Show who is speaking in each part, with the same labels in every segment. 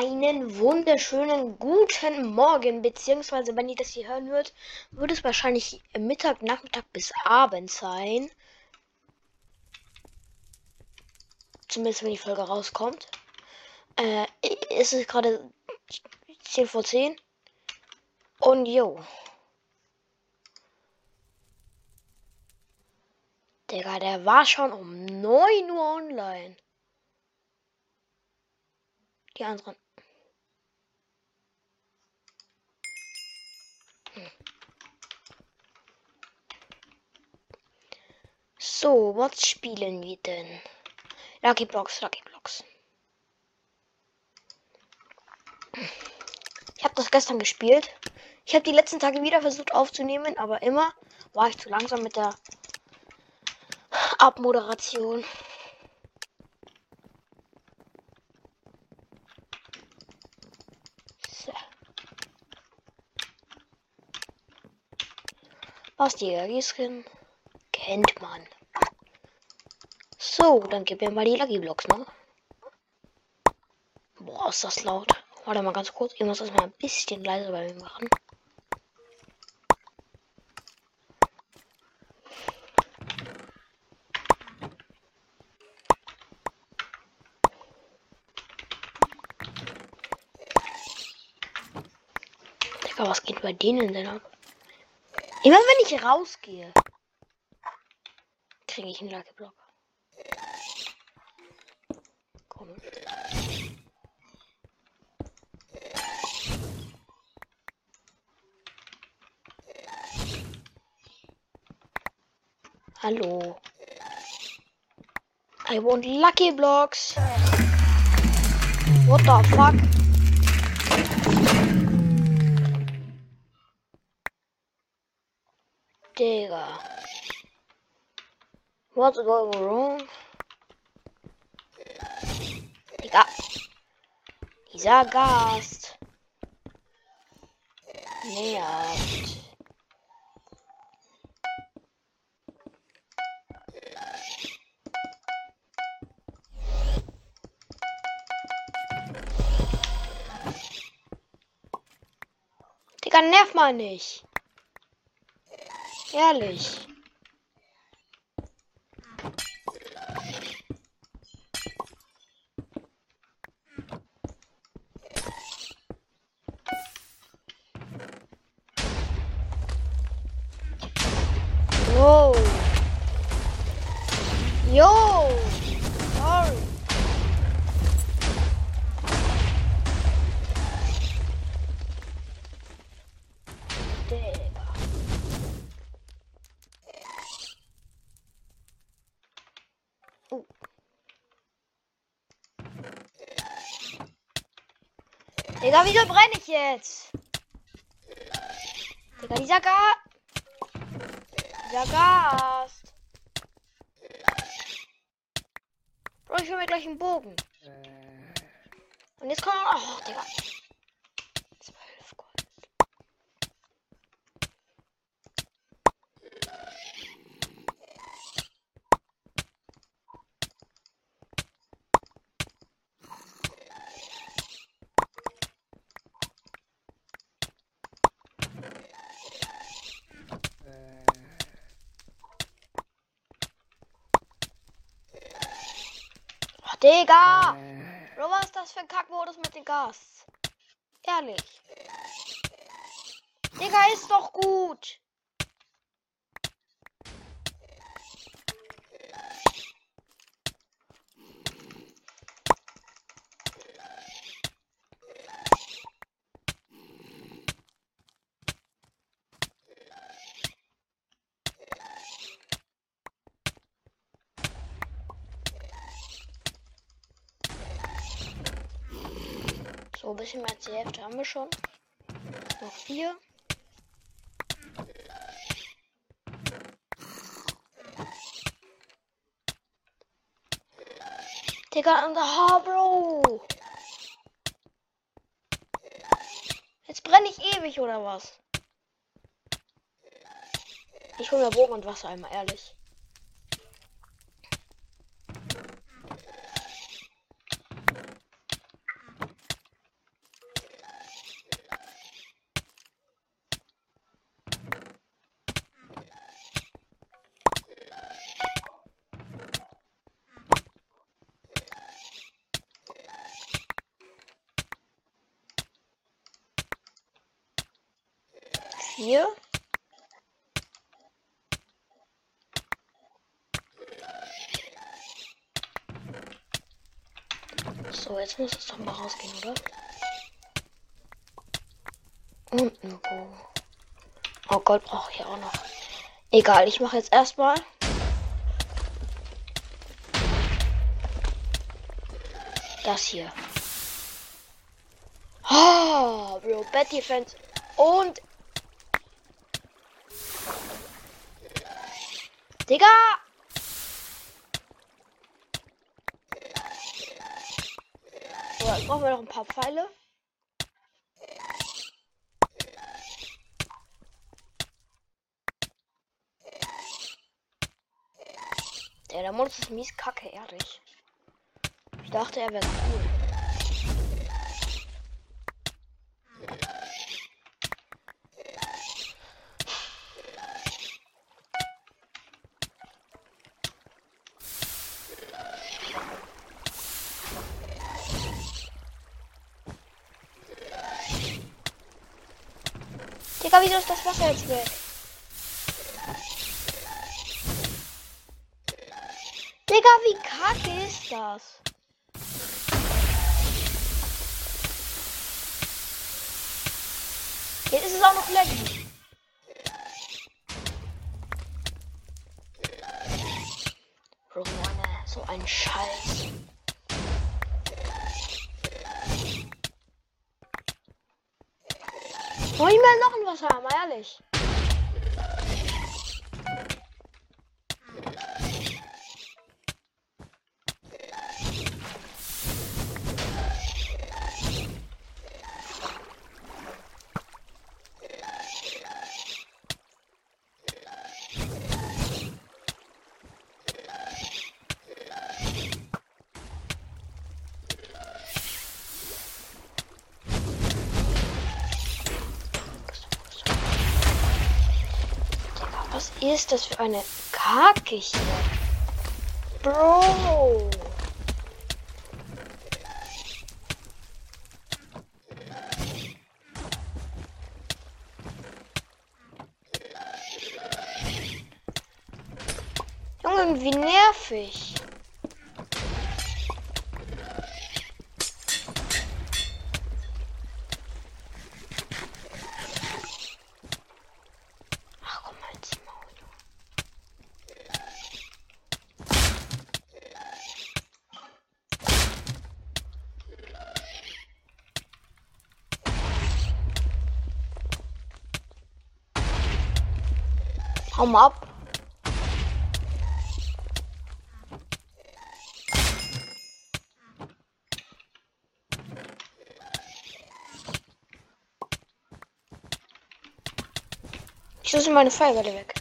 Speaker 1: einen wunderschönen guten Morgen, beziehungsweise wenn ihr das hier hören hört, wird es wahrscheinlich Mittag, Nachmittag bis Abend sein. Zumindest wenn die Folge rauskommt. Äh, ist es gerade 10 vor 10. Und jo. Digga, der war schon um 9 Uhr online. Die anderen. So, was spielen wir denn? Lucky Blocks, Lucky Blocks. Ich habe das gestern gespielt. Ich habe die letzten Tage wieder versucht aufzunehmen, aber immer war ich zu langsam mit der Abmoderation. So. Was die Skin kennt man. So, dann gib mir mal die Lucky Blocks, ne? Boah, ist das laut. Warte mal ganz kurz. Ich muss das mal ein bisschen leiser bei mir machen. Digga, was geht bei denen denn ab? Immer wenn ich rausgehe, kriege ich einen Lucky Block. Hallo. I want lucky blocks. What the fuck? Digga. What's going wrong? Digga. Dieser Gast. Nervt. Digga, nerv mal nicht. Ehrlich. Wow. Yo. Sorry. Digga. Wieso brenne ich jetzt? Digga, dieser Gas. Dieser Gast. Bro, ich will mir gleich einen Bogen. Und jetzt kommt. Oh, Digga. Digga! Bro, was ist das für ein Kackmodus mit dem Gas? Ehrlich. Digga, ist doch gut. Bisschen mehr als die Hälfte haben wir schon. Noch vier. Digga, und ha, Bro. Jetzt brenne ich ewig, oder was? Ich hole mir Bogen und Wasser einmal, ehrlich. Hier. So, jetzt muss es doch mal rausgehen, oder? Und ein Bo. Oh, Gold brauche ich auch noch. Egal, ich mache jetzt erstmal. Das hier. Oh, Bro, Bad Defense. Und. Digga! So, jetzt brauchen wir noch ein paar Pfeile. Der, der Modus ist mies kacke, ehrlich. Ich dachte, er wäre cool. Digga, wieso ist das Wasser jetzt weg? Digga, wie kacke ist das? Jetzt ist es auch noch lecker. Haben, ehrlich? Ist das für eine Kacke hier? Bro! Junge, wie nervig. Hau mal ab. Wieso sind meine Feuerwehr weg?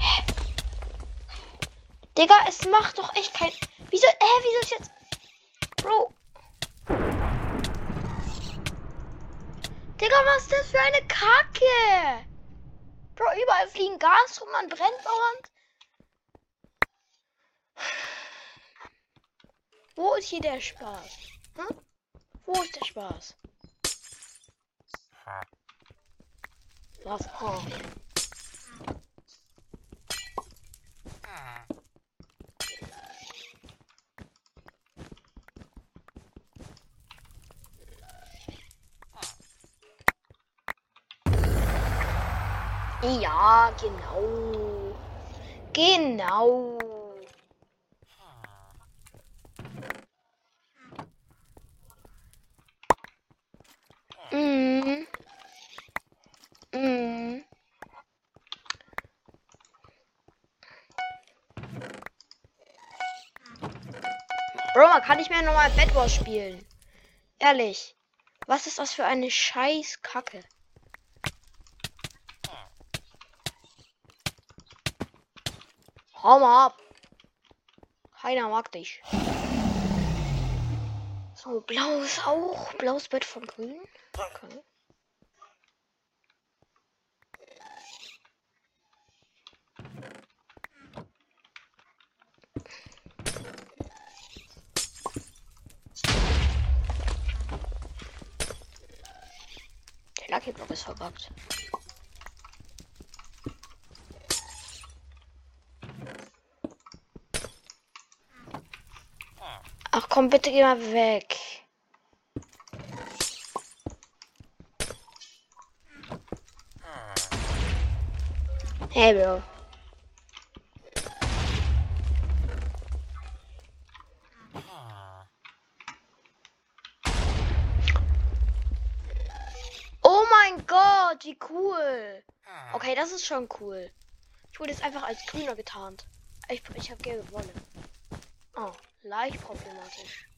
Speaker 1: Hä? Digga, es macht doch echt kein. Wieso? Hä, wieso ist jetzt. Bro. Digga, was ist das für eine Kacke? Bro, überall fliegen Gas rum, man brennt dauernd. Wo ist hier der Spaß? Hm? Wo ist der Spaß? Was? Oh. Ja, genau. Genau. Mhm. Mhm. Bro, kann nicht mehr normal Bad Wars spielen. Ehrlich. Was ist das für eine scheiß Hau mal ab. Keiner mag dich. So, blau ist auch. Blaues Bett von grün. Okay. Der Lucky Block ist verbuggt. Komm, bitte geh mal weg. Hey, Bro. Oh mein Gott, wie cool. Okay, das ist schon cool. Ich wurde jetzt einfach als grüner getarnt. Ich, ich habe gelbe Wolle. Oh, leicht problematisch.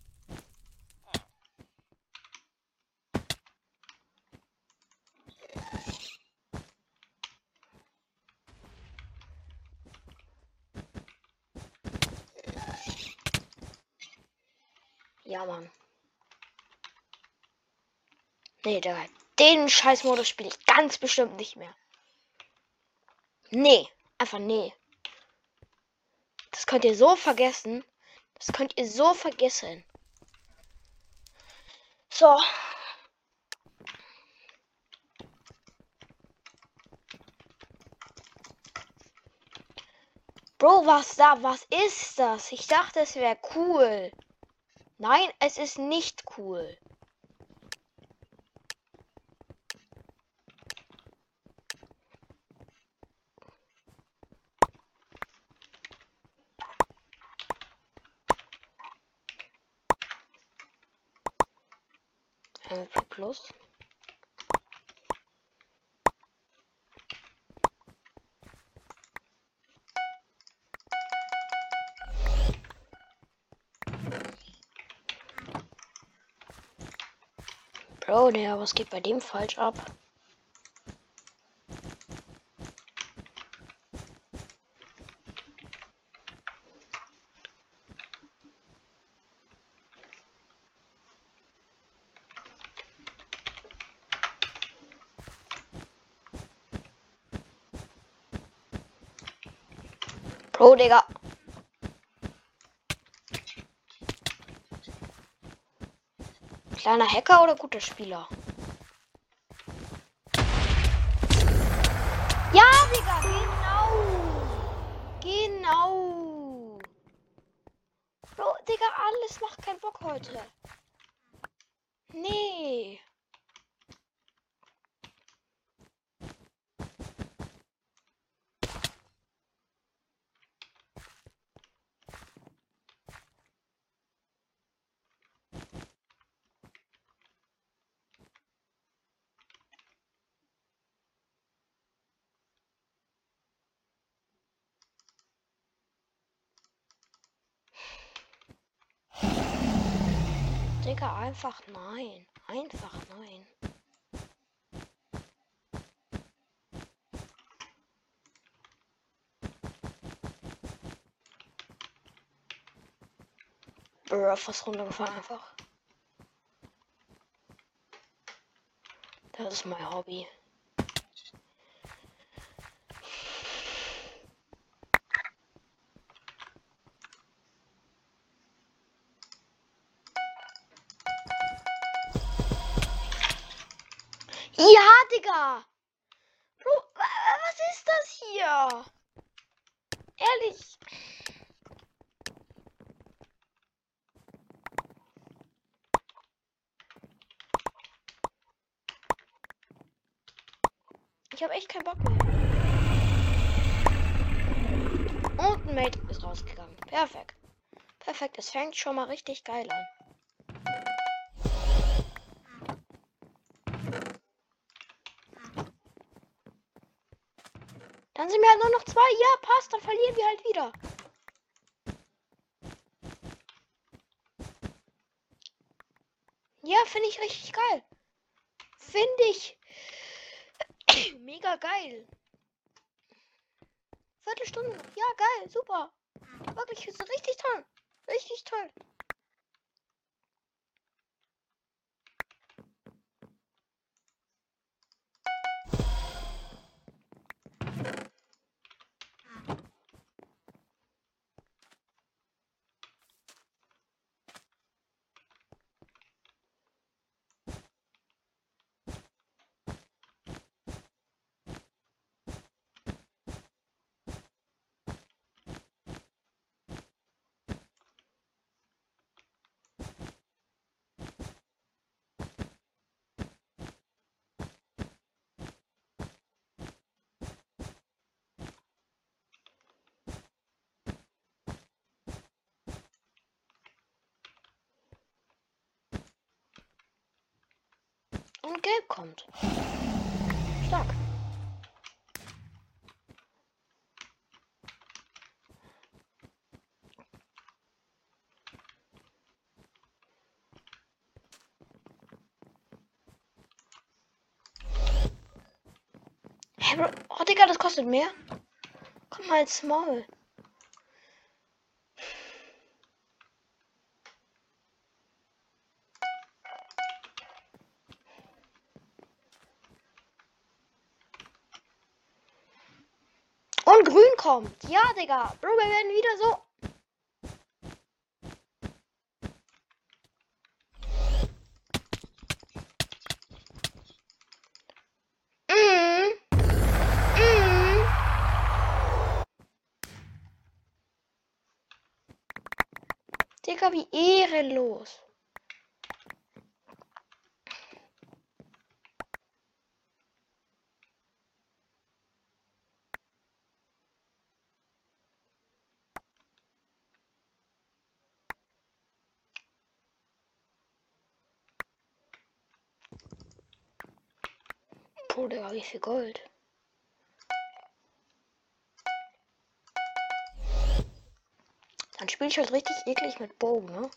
Speaker 1: Ja, Mann. Nee, der, den Scheißmodus spiele ich ganz bestimmt nicht mehr. Nee, einfach nee. Das könnt ihr so vergessen. Das könnt ihr so vergessen. So. Bro, was da? Was ist das? Ich dachte, es wäre cool. Nein, es ist nicht cool. Plus. Bro, der, was geht bei dem falsch ab? Digga. Kleiner Hacker oder guter Spieler? Ja, Digga, genau. Genau. Bro, Digga, alles macht keinen Bock heute. Nee. Digga, einfach nein. Einfach nein. Brr, fast runtergefallen einfach. Das ist mein Hobby. Ja, Digga! Bro, wa- was ist das hier? Ehrlich. Ich habe echt keinen Bock mehr. Und ein Mate ist rausgegangen. Perfekt. Perfekt, es fängt schon mal richtig geil an. Dann sind wir halt nur noch zwei. Ja, passt, dann verlieren wir halt wieder. Ja, finde ich richtig geil. Finde ich mega geil. Viertelstunde. Ja, geil, super. Wirklich, ist richtig toll. Richtig toll. Und gelb kommt. Stark. Bro? Oh, Digga, das kostet mehr. Komm mal ins Maul. Und grün kommt. Ja, Digga. Bro, wir werden wieder so. Mhm. Mhm. Digga, wie ehrenlos. Puh, Digga, wie viel Gold. Dann spiele ich halt richtig eklig mit Bow, ne?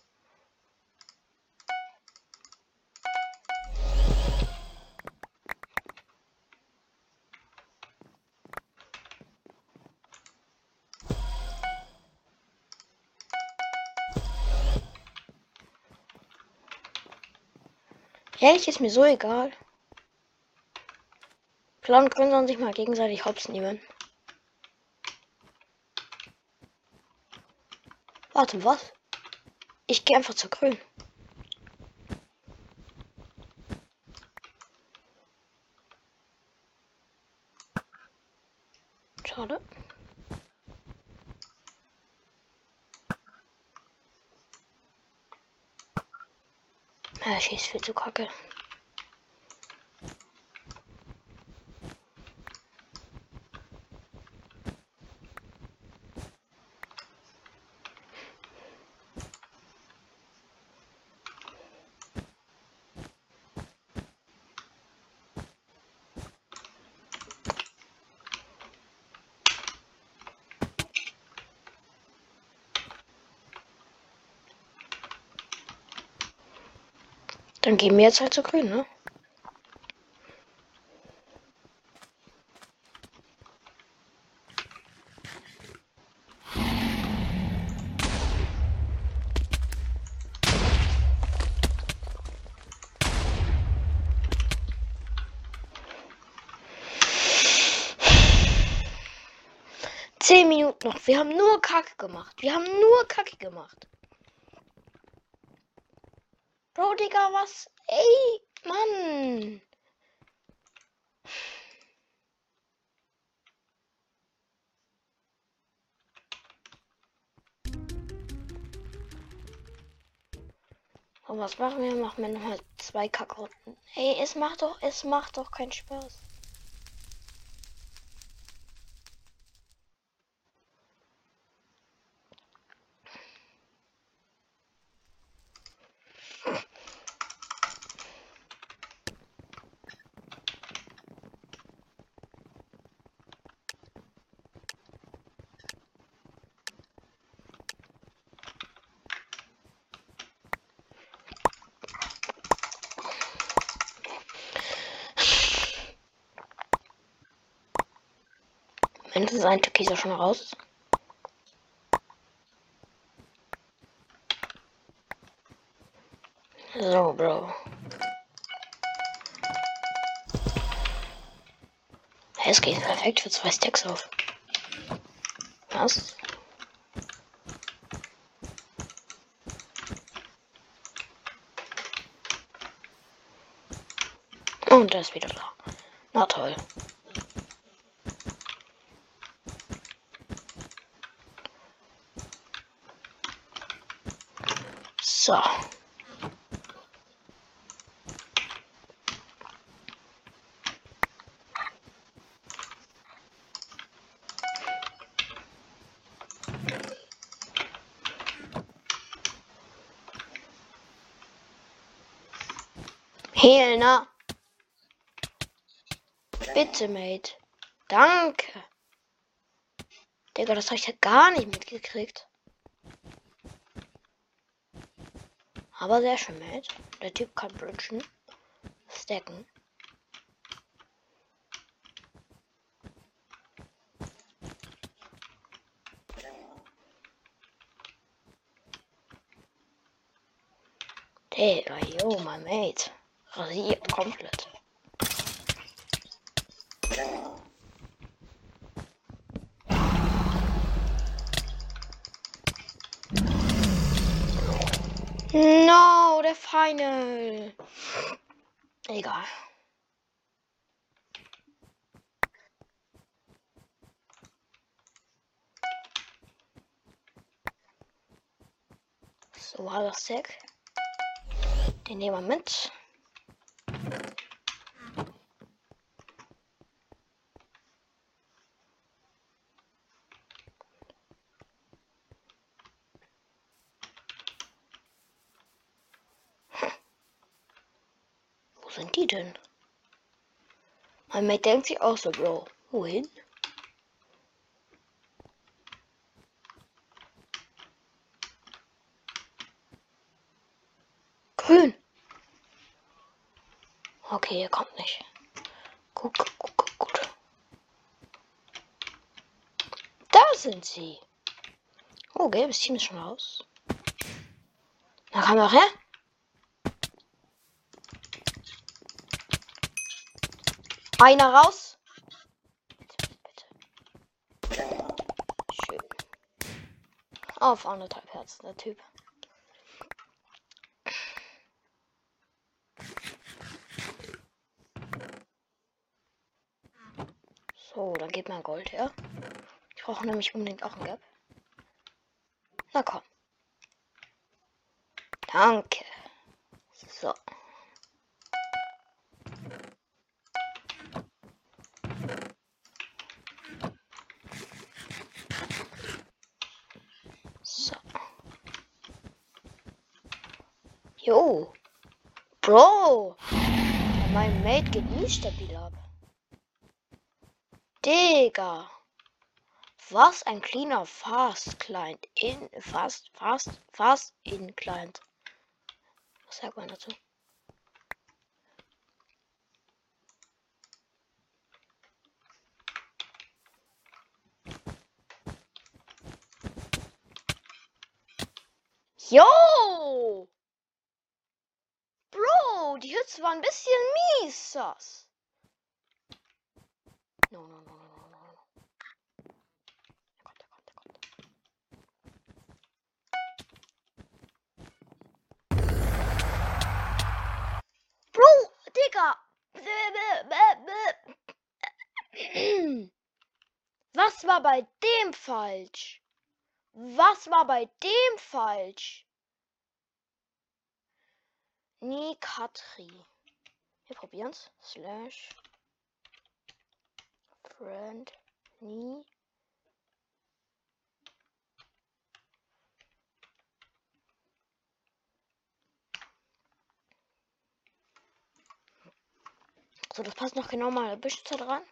Speaker 1: Ehrlich ist mir so egal. Und Grün sollen sich mal gegenseitig hops nehmen. Warte, was? Ich gehe einfach zu Grün. Schade. Ja, schießt viel zu kacke. Dann gehen wir jetzt halt zu grün, ne? Zehn Minuten noch. Wir haben nur Kacke gemacht. Wir haben nur Kacke gemacht. Bro, Digga, was? Ey, Mann. Und was machen wir? Machen wir nochmal zwei Kackrunden. Ey, es macht doch, es macht doch keinen Spaß. Es ein Türkiser schon raus. So, Bro. Es geht perfekt für zwei Stacks auf. Was? Und er ist wieder da. Na toll. So. Helena. Bitte, Mate. Danke. Digga, das habe ich ja gar nicht mitgekriegt. Aber sehr schön, Mate. Der Typ kann bridgen. Stacken. Digga, yo, mein Mate. Rasiert komplett. No, der Final. Egal. So, war das Sack. Den nehmen wir mit. Wo sind die denn? Mein Mate denkt sich auch so, Bro. Wohin? Grün. Okay, er kommt nicht. Gut, gut, gut, gut. Da sind sie. Oh, gelbes Team ist schon raus. Da kam noch her. Einer raus. Bitte, bitte. Schön. Auf anderthalb Herzen, der Typ. So, dann geht mein Gold her. Ich brauche nämlich unbedingt auch ein Gap. Na komm. Danke. So. So. Jo. Bro. Mein Mate geht nicht stabil ab. Digga. Was ein cleaner Fast Client in Fast Fast Fast in Client. Was sagt man dazu? Jo! Bro, die Hits waren ein bisschen mies. No, no, no, no, no, no. no. Er kommt, er kommt, er kommt. Bro, Digga. Was war bei dem falsch? Was war bei dem falsch? Nikatri. Wir probieren's. Slash friend nie So, das passt noch genau mal Beschützer dran.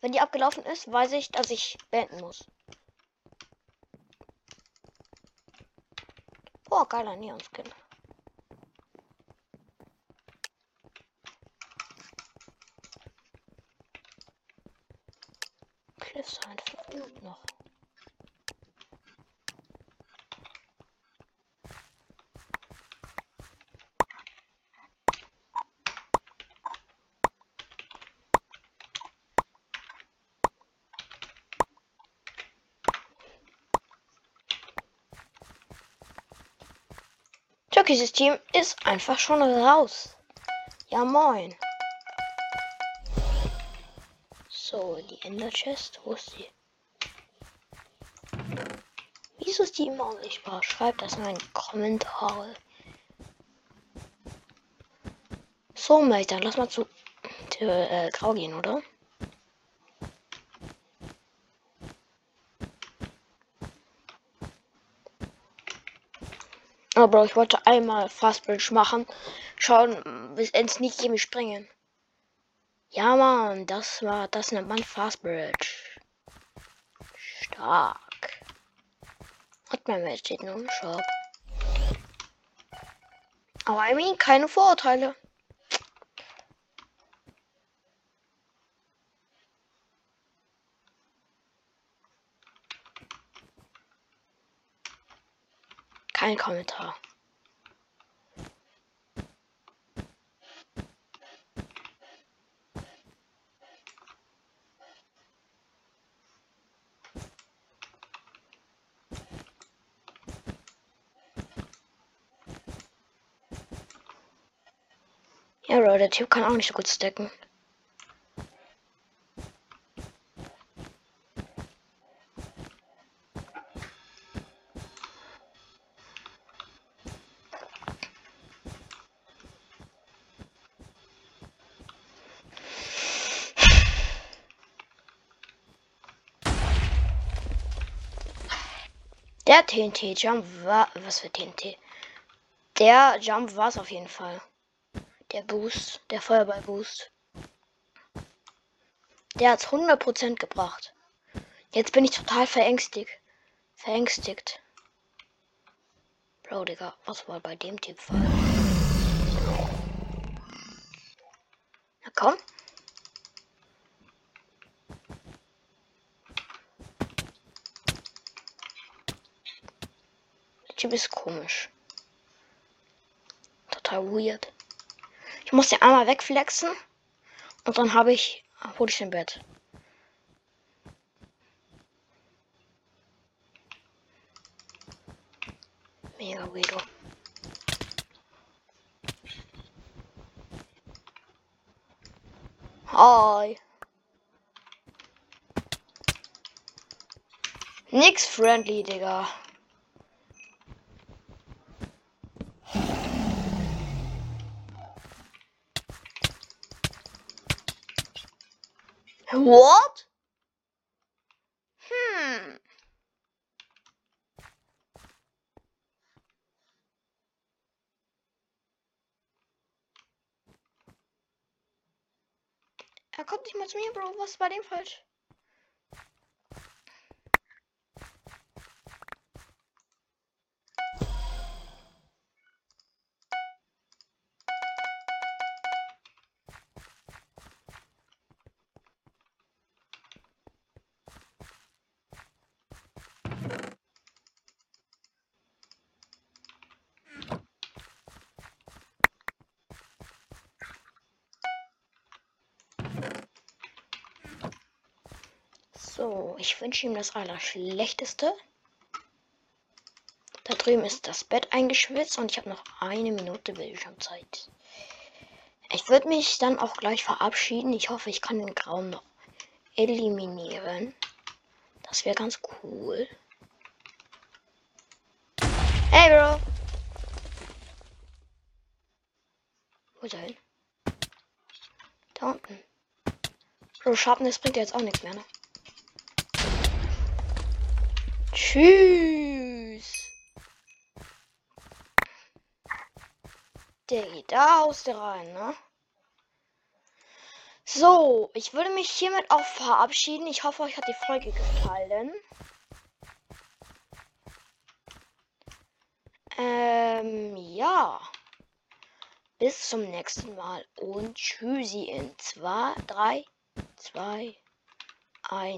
Speaker 1: Wenn die abgelaufen ist, weiß ich, dass ich beenden muss. Boah, geiler Neon-Skin. Noch. Türkisches Team ist einfach schon raus. Ja, moin. So, die Ender Chest, wo ist sie? Wieso ist die immer unsichtbar? Schreibt das mal in die Kommentare. So, Mate, dann lass mal zu äh, Grau gehen, oder? Aber Bro, ich wollte einmal Fastbridge machen. Schauen, bis ins Sneak Game springen. Ja, Mann, das war, das nennt man Fast Bridge. Stark. Match steht nur im Shop. Aber I mean, keine Vorurteile. Kein Kommentar. Bro, der Typ kann auch nicht so gut stacken. Der TNT-Jump war. Was für TNT? Der Jump war es auf jeden Fall. Der Boost, der Feuerball-Boost. Der hat's 100% gebracht. Jetzt bin ich total verängstigt. Verängstigt. Bro, Digga, was war bei dem Typ falsch? Na komm. Der Typ ist komisch. Total weird. Ich muss den einmal wegflexen. Und dann habe ich. Hol ich den Bett. Mega weirdo. Hi. Nix friendly, Digga. What? Hmm. Er kommt nicht mal zu mir, Bro. Was bei dem falsch? So, ich wünsche ihm das Allerschlechteste. Da drüben ist das Bett eingeschwitzt und ich habe noch eine Minute Bildschirmzeit. Ich würde mich dann auch gleich verabschieden. Ich hoffe, ich kann den Grauen noch eliminieren. Das wäre ganz cool. Hey, Bro. Wo ist er hin? Da unten. Bro, Sharpness bringt jetzt auch nichts mehr, ne? Tschüss. Der geht da aus der rein, ne? So, ich würde mich hiermit auch verabschieden. Ich hoffe, euch hat die Folge gefallen. Ähm, ja. Bis zum nächsten Mal und tschüssi in 2, 3, 2, 1.